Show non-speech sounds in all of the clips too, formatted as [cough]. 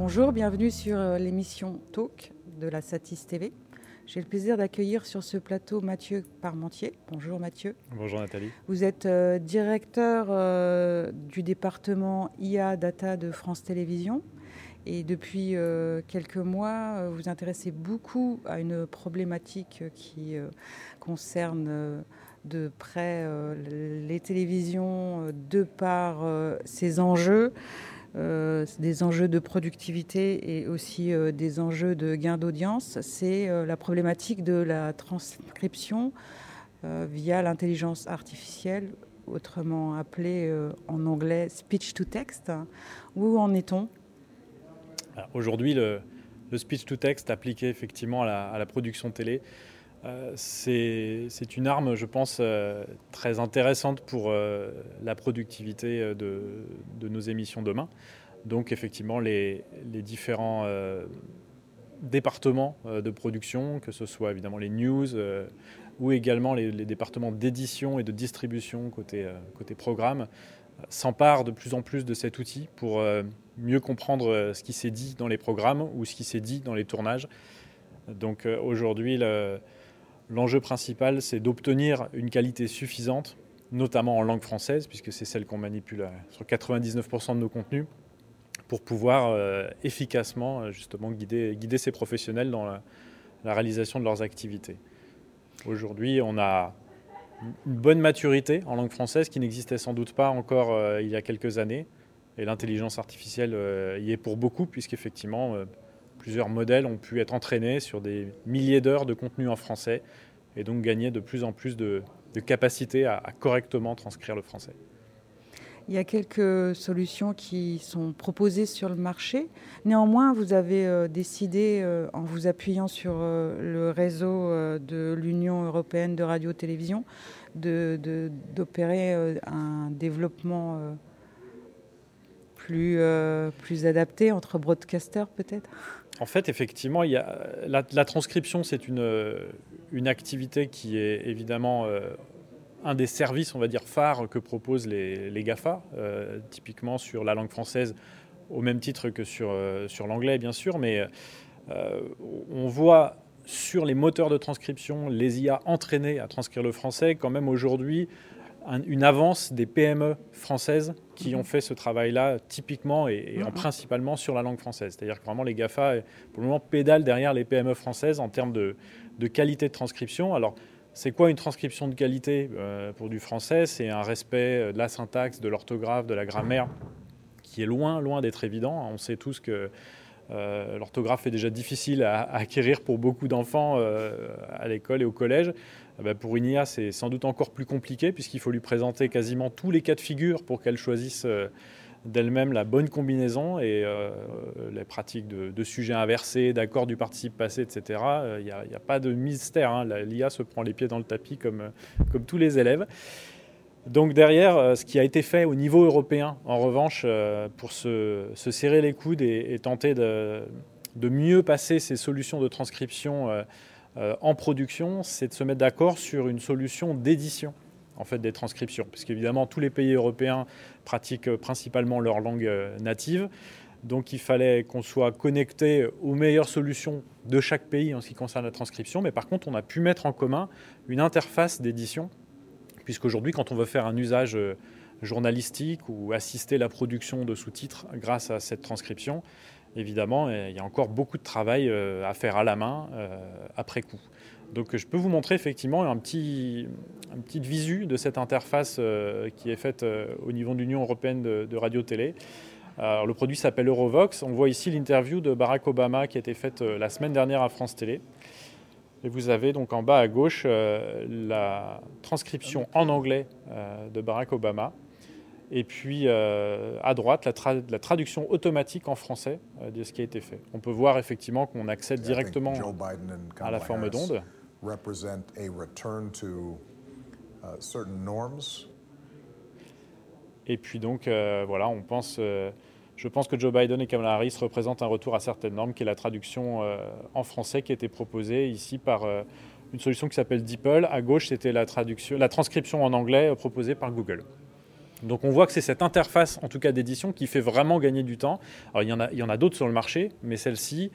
Bonjour, bienvenue sur euh, l'émission Talk de la Satis TV. J'ai le plaisir d'accueillir sur ce plateau Mathieu Parmentier. Bonjour Mathieu. Bonjour Nathalie. Vous êtes euh, directeur euh, du département IA Data de France Télévisions. Et depuis quelques mois, vous intéressez beaucoup à une problématique qui concerne de près les télévisions de par ces enjeux. Euh, des enjeux de productivité et aussi euh, des enjeux de gain d'audience, c'est euh, la problématique de la transcription via l'intelligence artificielle, autrement appelée en anglais speech to text. Où en est-on? Aujourd'hui, le, speech to text appliqué effectivement à la, production télé, c'est une arme, je pense, très intéressante pour la productivité de, nos émissions demain. Donc effectivement, les, différents euh, départements euh, de production, que ce soit évidemment les news euh, ou également les, départements d'édition et de distribution côté, côté programme, s'emparent de plus en plus de cet outil pour mieux comprendre ce qui s'est dit dans les programmes ou ce qui s'est dit dans les tournages. Donc aujourd'hui, l'enjeu principal, c'est d'obtenir une qualité suffisante, notamment en langue française, puisque c'est celle qu'on manipule sur 99% de nos contenus pour pouvoir euh, efficacement euh, justement guider, ces professionnels dans la, réalisation de leurs activités. Aujourd'hui, on a une bonne maturité en langue française qui n'existait sans doute pas encore euh, il y a quelques années. Et l'intelligence artificielle y est pour beaucoup, puisqu'effectivement, plusieurs modèles ont pu être entraînés sur des milliers d'heures de contenu en français et donc gagner de plus en plus de, capacité à correctement transcrire le français. Il y a quelques solutions qui sont proposées sur le marché. Néanmoins, vous avez euh, décidé, euh, en vous appuyant sur euh, le réseau de l'Union européenne de radio-télévision, d'opérer un développement plus adapté entre broadcasters peut-être? En fait, effectivement, la, transcription, c'est une, activité qui est évidemment un des services, on va dire, phares que proposent les, GAFA, euh, typiquement sur la langue française, au même titre que sur, euh, l'anglais, bien sûr, mais euh, on voit sur les moteurs de transcription, les IA entraînés à transcrire le français, quand même aujourd'hui, une avance des PME françaises qui ont fait ce travail-là typiquement et, en principalement sur la langue française. C'est-à-dire que vraiment les GAFA, pour le moment, pédalent derrière les PME françaises en termes de, de qualité de transcription. Alors, c'est quoi une transcription de qualité euh, pour du français? C'est un respect euh, de la syntaxe, de l'orthographe, de la grammaire, qui est loin, loin d'être évident. On sait tous que euh, l'orthographe est déjà difficile à, acquérir pour beaucoup d'enfants à l'école et au collège. Eh ben, pour une IA, c'est sans doute encore plus compliqué puisqu'il faut lui présenter quasiment tous les cas de figure pour qu'elle choisisse d'elle-même la bonne combinaison et euh, les pratiques de, sujets inversés, d'accords du participe passé, etc. Il n'y a, pas de mystère. Hein. L'IA se prend les pieds dans le tapis comme, comme tous les élèves. Donc derrière, euh, ce qui a été fait au niveau européen, en revanche, euh, pour se, serrer les coudes et, tenter de, de, mieux passer ces solutions de transcription en production, c'est de se mettre d'accord sur une solution d'édition en fait des transcriptions, puisqu'évidemment tous les pays européens pratiquent principalement leur langue euh, native. Donc il fallait qu'on soit connecté aux meilleures solutions de chaque pays en ce qui concerne la transcription, mais par contre on a pu mettre en commun une interface d'édition, puisqu'aujourd'hui quand on veut faire un usage euh, journalistique ou assister la production de sous-titres grâce à cette transcription, évidemment il y a encore beaucoup de travail euh, à faire à la main après coup. Donc je peux vous montrer effectivement un petit, visu de cette interface euh, qui est faite euh, au niveau de l'Union européenne de, radio-télé. le produit s'appelle Eurovox. On voit ici l'interview de Barack Obama qui a été faite euh, la semaine dernière à France Télé. Et vous avez donc en bas à gauche la transcription en anglais de Barack Obama. Et puis à droite, la, la, traduction automatique en français de ce qui a été fait. On peut voir effectivement qu'on accède directement à la forme d'onde uh. Et puis donc, euh, voilà, on pense, euh, je pense que Joe Biden et Kamala Harris représentent un retour à certaines normes, qui est la traduction euh, en français qui a été proposée ici par une solution qui s'appelle DeepL. À gauche, c'était la, traduction, la transcription en anglais proposée par Google. Donc on voit que c'est cette interface, en tout cas d'édition, qui fait vraiment gagner du temps. Alors il y en a, il y en a d'autres sur le marché, mais celle-ci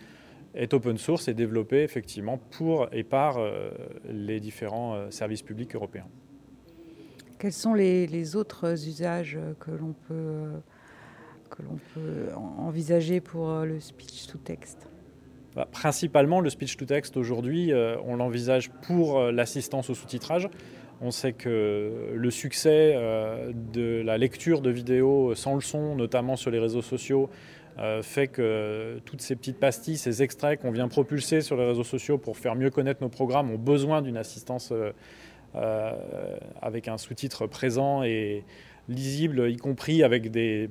est open source et développée effectivement pour et par euh, les différents euh, services publics européens. Quels sont les, autres usages que l'on peut, que l'on peut envisager pour le speech to text? Bah, Principalement, le speech to text aujourd'hui, on l'envisage pour l'assistance au sous-titrage. On sait que le succès euh, de la lecture de vidéos sans le son, notamment sur les réseaux sociaux, euh, fait que toutes ces petites pastilles, ces extraits qu'on vient propulser sur les réseaux sociaux pour faire mieux connaître nos programmes ont besoin d'une assistance euh, avec un sous-titre présent et lisible, y compris avec des,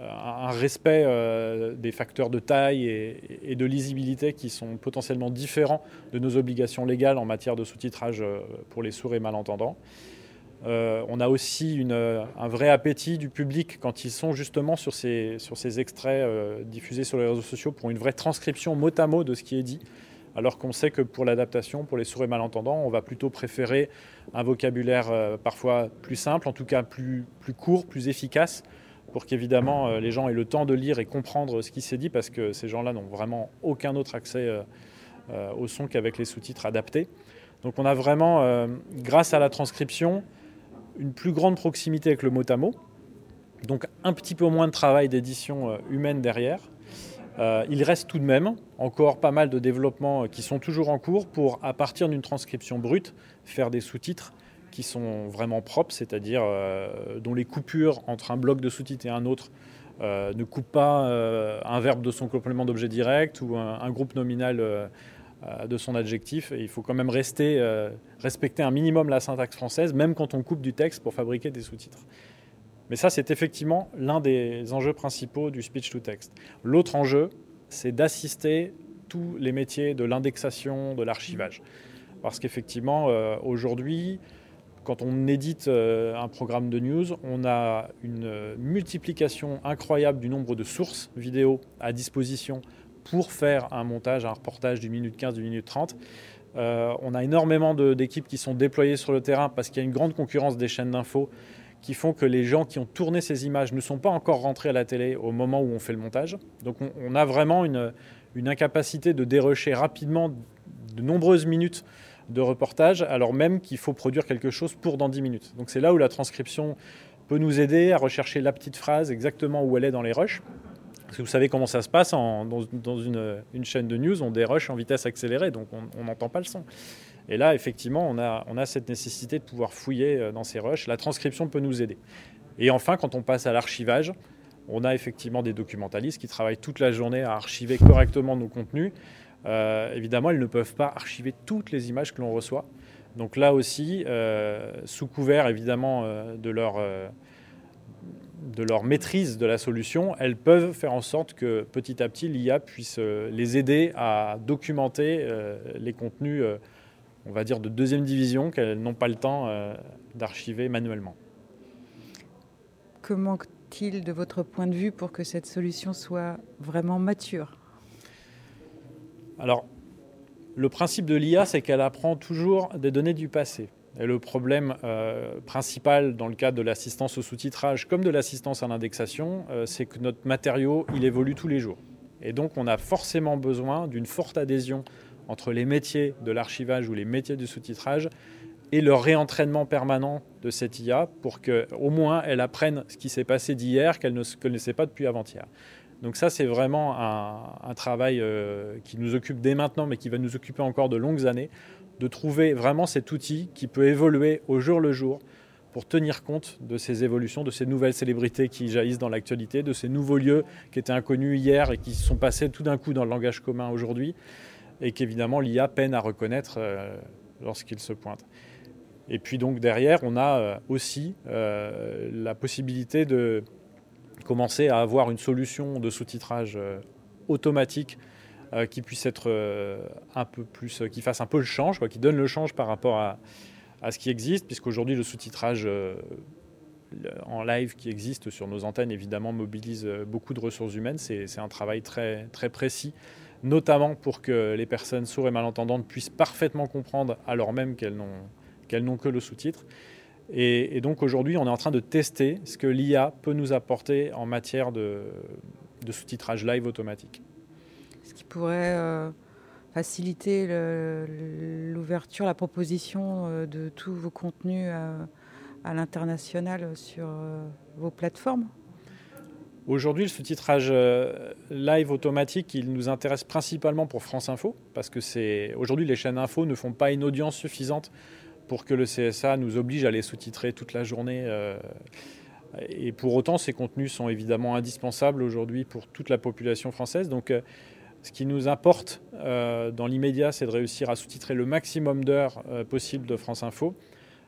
un respect euh, des facteurs de taille et, de lisibilité qui sont potentiellement différents de nos obligations légales en matière de sous-titrage euh, pour les sourds et malentendants. Euh, on a aussi un vrai appétit du public quand ils sont justement sur ces, sur extraits diffusés sur les réseaux sociaux pour une vraie transcription mot à mot de ce qui est dit, alors qu'on sait que pour l'adaptation, pour les sourds et malentendants, on va plutôt préférer un vocabulaire parfois plus simple, en tout cas plus court, plus efficace, pour qu'évidemment euh, les gens aient le temps de lire et comprendre ce qui s'est dit, parce que ces gens-là n'ont vraiment aucun autre accès euh, euh, au son qu'avec les sous-titres adaptés. Donc on a vraiment, grâce à la transcription, une plus grande proximité avec le mot à mot, donc un petit peu moins de travail d'édition humaine derrière. il reste tout de même encore pas mal de développements qui sont toujours en cours pour, à partir d'une transcription brute, faire des sous-titres qui sont vraiment propres, c'est-à-dire euh, dont les coupures entre un bloc de sous-titres et un autre euh, ne coupent pas euh, un verbe de son complément d'objet direct ou un, groupe nominal de son adjectif. il faut quand même respecter un minimum la syntaxe française, même quand on coupe du texte pour fabriquer des sous-titres. Mais ça, c'est effectivement l'un des enjeux principaux du speech to text. L'autre enjeu, c'est d'assister tous les métiers de l'indexation, de l'archivage. Parce qu'effectivement, aujourd'hui, quand on édite euh, un programme de news, on a une multiplication incroyable du nombre de sources vidéo à disposition pour faire un montage, un reportage d'une minute 15, d'une minute 30. Euh, on a énormément d'équipes qui sont déployées sur le terrain parce qu'il y a une grande concurrence des chaînes d'infos qui font que les gens qui ont tourné ces images ne sont pas encore rentrés à la télé au moment où on fait le montage. Donc on, a vraiment une incapacité de dérocher rapidement de nombreuses minutes de reportage, alors même qu'il faut produire quelque chose pour dans 10 minutes. Donc c'est là où la transcription peut nous aider à rechercher la petite phrase exactement où elle est dans les rushs. Parce que vous savez comment ça se passe dans, une, chaîne de news, on dérush en vitesse accélérée, donc on n'entend pas le son. Et là, effectivement, on a, on a cette nécessité de pouvoir fouiller euh, dans ces rushs. La transcription peut nous aider. Et enfin, quand on passe à l'archivage, on a effectivement des documentalistes qui travaillent toute la journée à archiver correctement nos contenus évidemment, elles ne peuvent pas archiver toutes les images que l'on reçoit. Donc là aussi, euh, sous couvert évidemment euh, de leur de leur maîtrise de la solution, elles peuvent faire en sorte que petit à petit l'IA puisse les aider à documenter les contenus, on va dire, de deuxième division qu'elles n'ont pas le temps d'archiver manuellement. Que manque-t-il de votre point de vue pour que cette solution soit vraiment mature? Alors, le principe de l'IA, c'est qu'elle apprend toujours des données du passé. Et le problème euh, principal dans le cadre de l'assistance au sous-titrage comme de l'assistance à l'indexation, euh, c'est que notre matériau, il évolue tous les jours. Et donc, on a forcément besoin d'une forte adhésion entre les métiers de l'archivage ou les métiers du sous-titrage et le réentraînement permanent de cette IA pour qu'au moins elle apprenne ce qui s'est passé d'hier qu'elle ne connaissait pas depuis avant-hier. Donc ça, c'est vraiment un, travail euh, qui nous occupe dès maintenant, mais qui va nous occuper encore de longues années, de trouver vraiment cet outil qui peut évoluer au jour le jour pour tenir compte de ces évolutions, de ces nouvelles célébrités qui jaillissent dans l'actualité, de ces nouveaux lieux qui étaient inconnus hier et qui sont passés tout d'un coup dans le langage commun aujourd'hui, et qu'évidemment l'IA peine à reconnaître euh, lorsqu'ils se pointent. Et puis donc derrière, on a euh, aussi la possibilité de commencer à avoir une solution de sous-titrage euh, automatique euh, qui puisse être euh, un peu plus, qui fasse un peu le change, qui donne le change par rapport à, ce qui existe, puisqu'aujourd'hui le sous-titrage en live qui existe sur nos antennes, évidemment, mobilise beaucoup de ressources humaines. C'est un travail très, très précis, notamment pour que les personnes sourdes et malentendantes puissent parfaitement comprendre alors même qu'elles n'ont que le sous-titre. Et, donc aujourd'hui, on est en train de tester ce que l'IA peut nous apporter en matière de, sous-titrage live automatique. Ce qui pourrait euh, faciliter l'ouverture, la proposition euh, de tous vos contenus à, l'international sur euh, vos plateformes Aujourd'hui, le sous-titrage live automatique, il nous intéresse principalement pour France Info, parce que c'est aujourd'hui les chaînes info ne font pas une audience suffisante pour que le CSA nous oblige à les sous-titrer toute la journée. Euh, et pour autant, ces contenus sont évidemment indispensables aujourd'hui pour toute la population française. Donc, euh, ce qui nous importe euh, dans l'immédiat, c'est de réussir à sous-titrer le maximum d'heures possibles de France Info.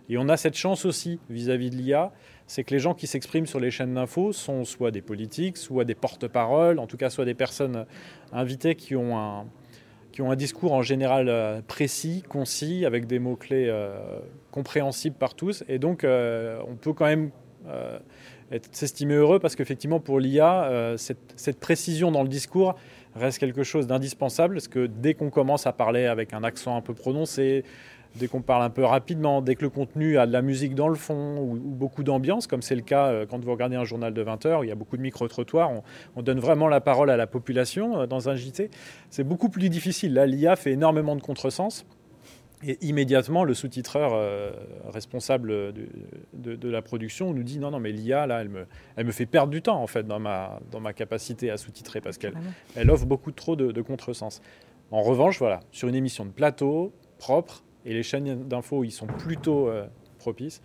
Et on a cette chance aussi vis-à-vis de l'IA, c'est que les gens qui s'expriment sur les chaînes d'info sont soit des politiques, soit des porte-paroles, en tout cas soit des personnes invitées qui ont un, qui ont un discours en général euh, précis, concis, avec des mots-clés euh, compréhensibles par tous. Et donc, euh, on peut quand même s'estimer heureux parce qu'effectivement, pour l'IA, cette, cette, précision dans le discours reste quelque chose d'indispensable. Parce que dès qu'on commence à parler avec un accent un peu prononcé, dès qu'on parle un peu rapidement, dès que le contenu a de la musique dans le fond ou, beaucoup d'ambiance, comme c'est le cas euh, quand vous regardez un journal de 20 heures, il y a beaucoup de micro-trottoirs, on, donne vraiment la parole à la population euh, dans un JT. C'est beaucoup plus difficile. Là, l'IA fait énormément de contresens. Et immédiatement, le sous-titreur euh, responsable de, la production nous dit non, non, mais l'IA, là, elle me, elle me fait perdre du temps, en fait, dans ma, dans ma capacité à sous-titrer, parce qu'elle elle offre beaucoup trop de, de contresens. En revanche, voilà, sur une émission de plateau, propre, et les chaînes d'infos ils sont plutôt euh, propices,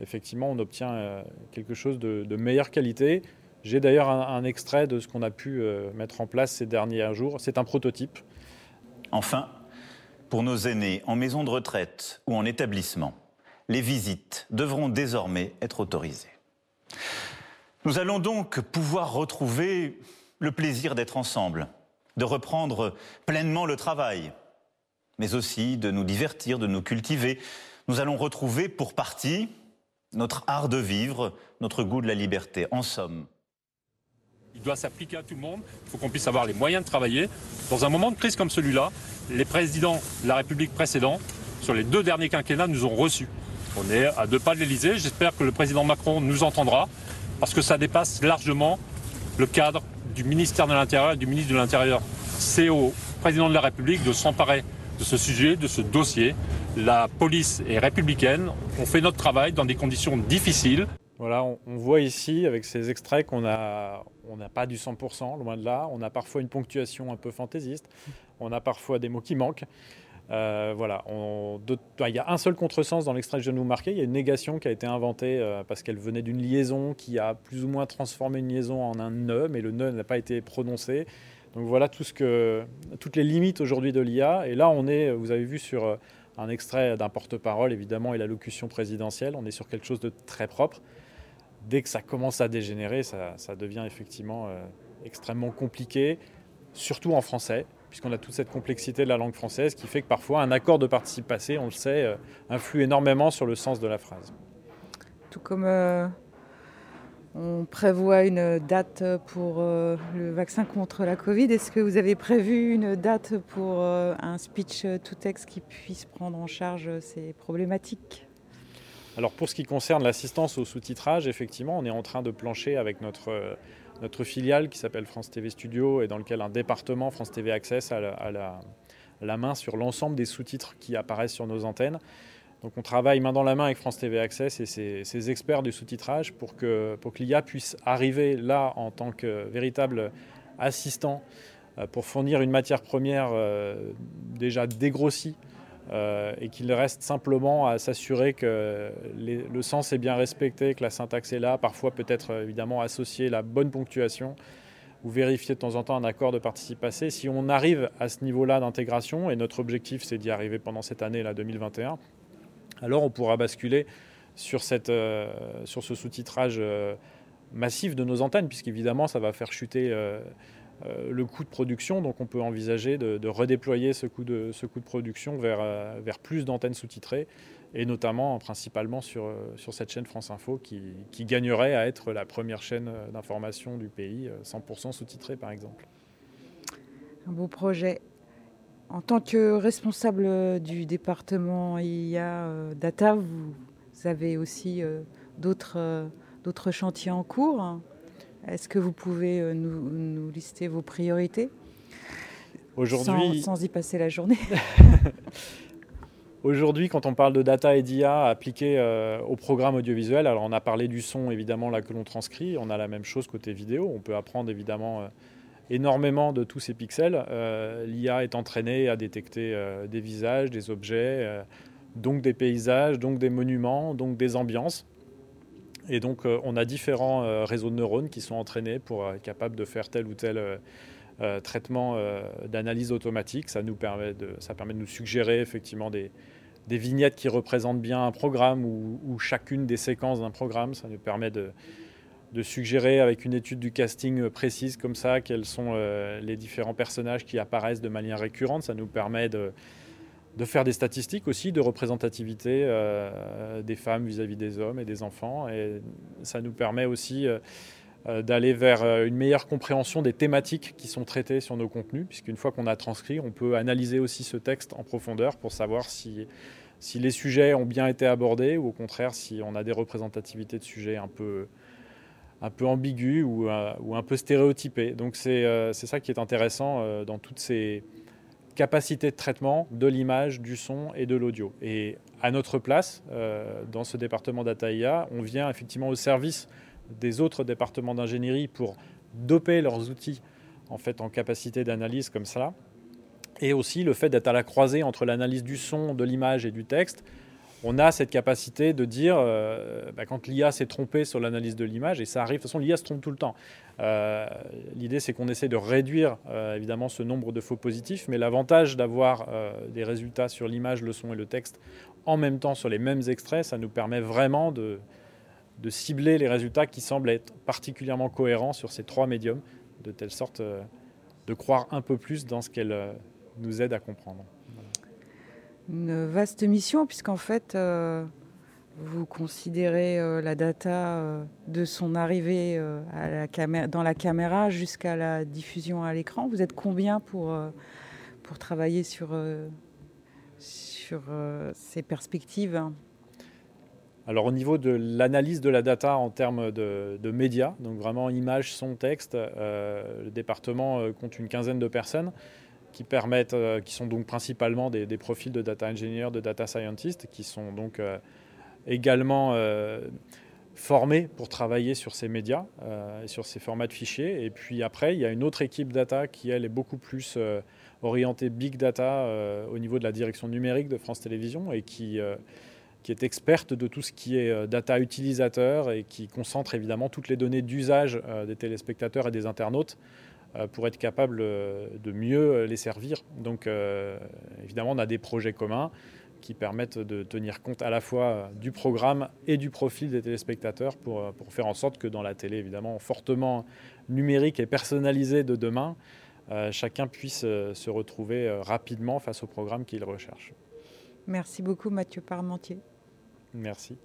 effectivement, on obtient euh, quelque chose de, meilleure qualité. J'ai d'ailleurs un, extrait de ce qu'on a pu euh, mettre en place ces derniers jours. C'est un prototype. Enfin, pour nos aînés en maison de retraite ou en établissement, les visites devront désormais être autorisées. Nous allons donc pouvoir retrouver le plaisir d'être ensemble, de reprendre pleinement le travail, mais aussi de nous divertir, de nous cultiver. Nous allons retrouver pour partie notre art de vivre, notre goût de la liberté, en somme. Il doit s'appliquer à tout le monde, il faut qu'on puisse avoir les moyens de travailler. Dans un moment de crise comme celui-là, les présidents de la République précédents, sur les deux derniers quinquennats, nous ont reçus. On est à deux pas de l'Elysée, j'espère que le président Macron nous entendra, parce que ça dépasse largement le cadre du ministère de l'Intérieur et du ministre de l'Intérieur. C'est au président de la République de s'emparer de ce sujet, de ce dossier. La police est républicaine, on fait notre travail dans des conditions difficiles. Voilà, on, voit ici avec ces extraits qu'on n'a on pas du 100%, loin de là. On a parfois une ponctuation un peu fantaisiste, on a parfois des mots qui manquent. Euh, voilà, il y a un seul contresens dans l'extrait que je viens de vous marquer. Il y a une négation qui a été inventée euh, parce qu'elle venait d'une liaison qui a plus ou moins transformé une liaison en un ne, mais le ne n'a pas été prononcé. Donc voilà tout ce que, toutes les limites aujourd'hui de l'IA. Et là, on est, vous avez vu sur euh, un extrait d'un porte-parole, évidemment, et l'allocution présidentielle, on est sur quelque chose de très propre. Dès que ça commence à dégénérer, ça, devient effectivement euh, extrêmement compliqué, surtout en français, puisqu'on a toute cette complexité de la langue française qui fait que parfois un accord de participe passé, on le sait, euh, influe énormément sur le sens de la phrase. Tout comme on prévoit une date pour euh, le vaccin contre la Covid. Est-ce que vous avez prévu une date pour euh, un speech to text qui puisse prendre en charge ces problématiques? Alors pour ce qui concerne l'assistance au sous-titrage, effectivement, on est en train de plancher avec euh, notre filiale qui s'appelle France TV Studio et dans lequel un département France TV Access a la main sur l'ensemble des sous-titres qui apparaissent sur nos antennes. Donc on travaille main dans la main avec France TV Access et ses, experts du sous-titrage pour que, l'IA puisse arriver là en tant que véritable assistant euh, pour fournir une matière première euh, déjà dégrossie euh, et qu'il reste simplement à s'assurer que le sens est bien respecté, que la syntaxe est là, parfois peut-être évidemment associer la bonne ponctuation ou vérifier de temps en temps un accord de participe passé. Si on arrive à ce niveau-là d'intégration, et notre objectif c'est d'y arriver pendant cette année là 2021, alors on pourra basculer sur, euh, ce sous-titrage euh, massif de nos antennes, puisqu'évidemment ça va faire chuter euh, le coût de production, donc on peut envisager de, redéployer ce coût de, production vers, plus d'antennes sous-titrées, et notamment principalement sur, cette chaîne France Info qui, qui gagnerait à être la première chaîne d'information du pays, 100% sous-titrée par exemple. Un beau projet. En tant que responsable du département IA euh, Data, vous avez aussi d'autres chantiers en cours. Est-ce que vous pouvez nous, lister vos priorités? Aujourd'hui, sans, y passer la journée. [laughs] [laughs] Aujourd'hui, quand on parle de data et d'IA appliquée au programme audiovisuel, alors on a parlé du son évidemment là que l'on transcrit, on a la même chose côté vidéo, on peut apprendre évidemment énormément de tous ces pixels. Euh, L'IA est entraînée à détecter euh, des visages, des objets, euh, donc des paysages, donc des monuments, donc des ambiances. Et donc on a différents réseaux de neurones qui sont entraînés pour être capables de faire tel ou tel traitement d'analyse automatique. Ça, nous permet de, ça permet de nous suggérer effectivement des, vignettes qui représentent bien un programme ou, ou chacune des séquences d'un programme. Ça nous permet de, de suggérer avec une étude du casting précise comme ça quels sont euh, les différents personnages qui apparaissent de manière récurrente. Ça nous permet de, faire des statistiques aussi de représentativité euh, des femmes vis-à-vis des hommes et des enfants. Et ça nous permet aussi euh, d'aller vers une meilleure compréhension des thématiques qui sont traitées sur nos contenus, puisqu'une fois qu'on a transcrit, on peut analyser aussi ce texte en profondeur pour savoir si les sujets ont bien été abordés ou au contraire si on a des représentativités de sujets un peu un peu ambigu ou, euh, ou un peu stéréotypé. Donc c'est euh, ça qui est intéressant euh, dans toutes ces capacités de traitement de l'image, du son et de l'audio. Et à notre place, dans ce département Data IA, on vient effectivement au service des autres départements d'ingénierie pour doper leurs outils en fait en capacité d'analyse comme ça. Et aussi le fait d'être à la croisée entre l'analyse du son, de l'image et du texte on a cette capacité de dire, euh, bah, quand l'IA s'est trompée sur l'analyse de l'image, et ça arrive, de toute façon l'IA se trompe tout le temps. Euh, l'idée c'est qu'on essaie de réduire euh, évidemment ce nombre de faux positifs, mais l'avantage d'avoir des résultats sur l'image, le son et le texte en même temps sur les mêmes extraits, ça nous permet vraiment de, de cibler les résultats qui semblent être particulièrement cohérents sur ces trois médiums, de telle sorte de croire un peu plus dans ce qu'elle nous aide à comprendre une vaste mission, puisqu'en fait, euh, vous considérez euh, la data euh, de son arrivée dans la caméra jusqu'à la diffusion à l'écran. Vous êtes combien pour, pour travailler sur, sur ces perspectives alors au niveau de l'analyse de la data en termes de, de médias, donc vraiment images, son, texte, le département compte une quinzaine de personnes qui permettent, euh, qui sont donc principalement des, profils de data engineer, de data scientist, qui sont donc euh, également euh, formés pour travailler sur ces médias et sur ces formats de fichiers. Et puis après, il y a une autre équipe data qui, elle, est beaucoup plus orientée big data au niveau de la direction numérique de France Télévisions et qui qui est experte de tout ce qui est data utilisateur et qui concentre évidemment toutes les données d'usage des téléspectateurs et des internautes pour être capable euh, de mieux euh, les servir. Donc évidemment, on a des projets communs qui permettent de tenir compte à la fois du programme et du profil des téléspectateurs pour, pour faire en sorte que dans la télé, évidemment, fortement numérique et personnalisée de demain, chacun puisse se retrouver rapidement face au programme qu'il recherche. Merci beaucoup Mathieu Parmentier. Merci.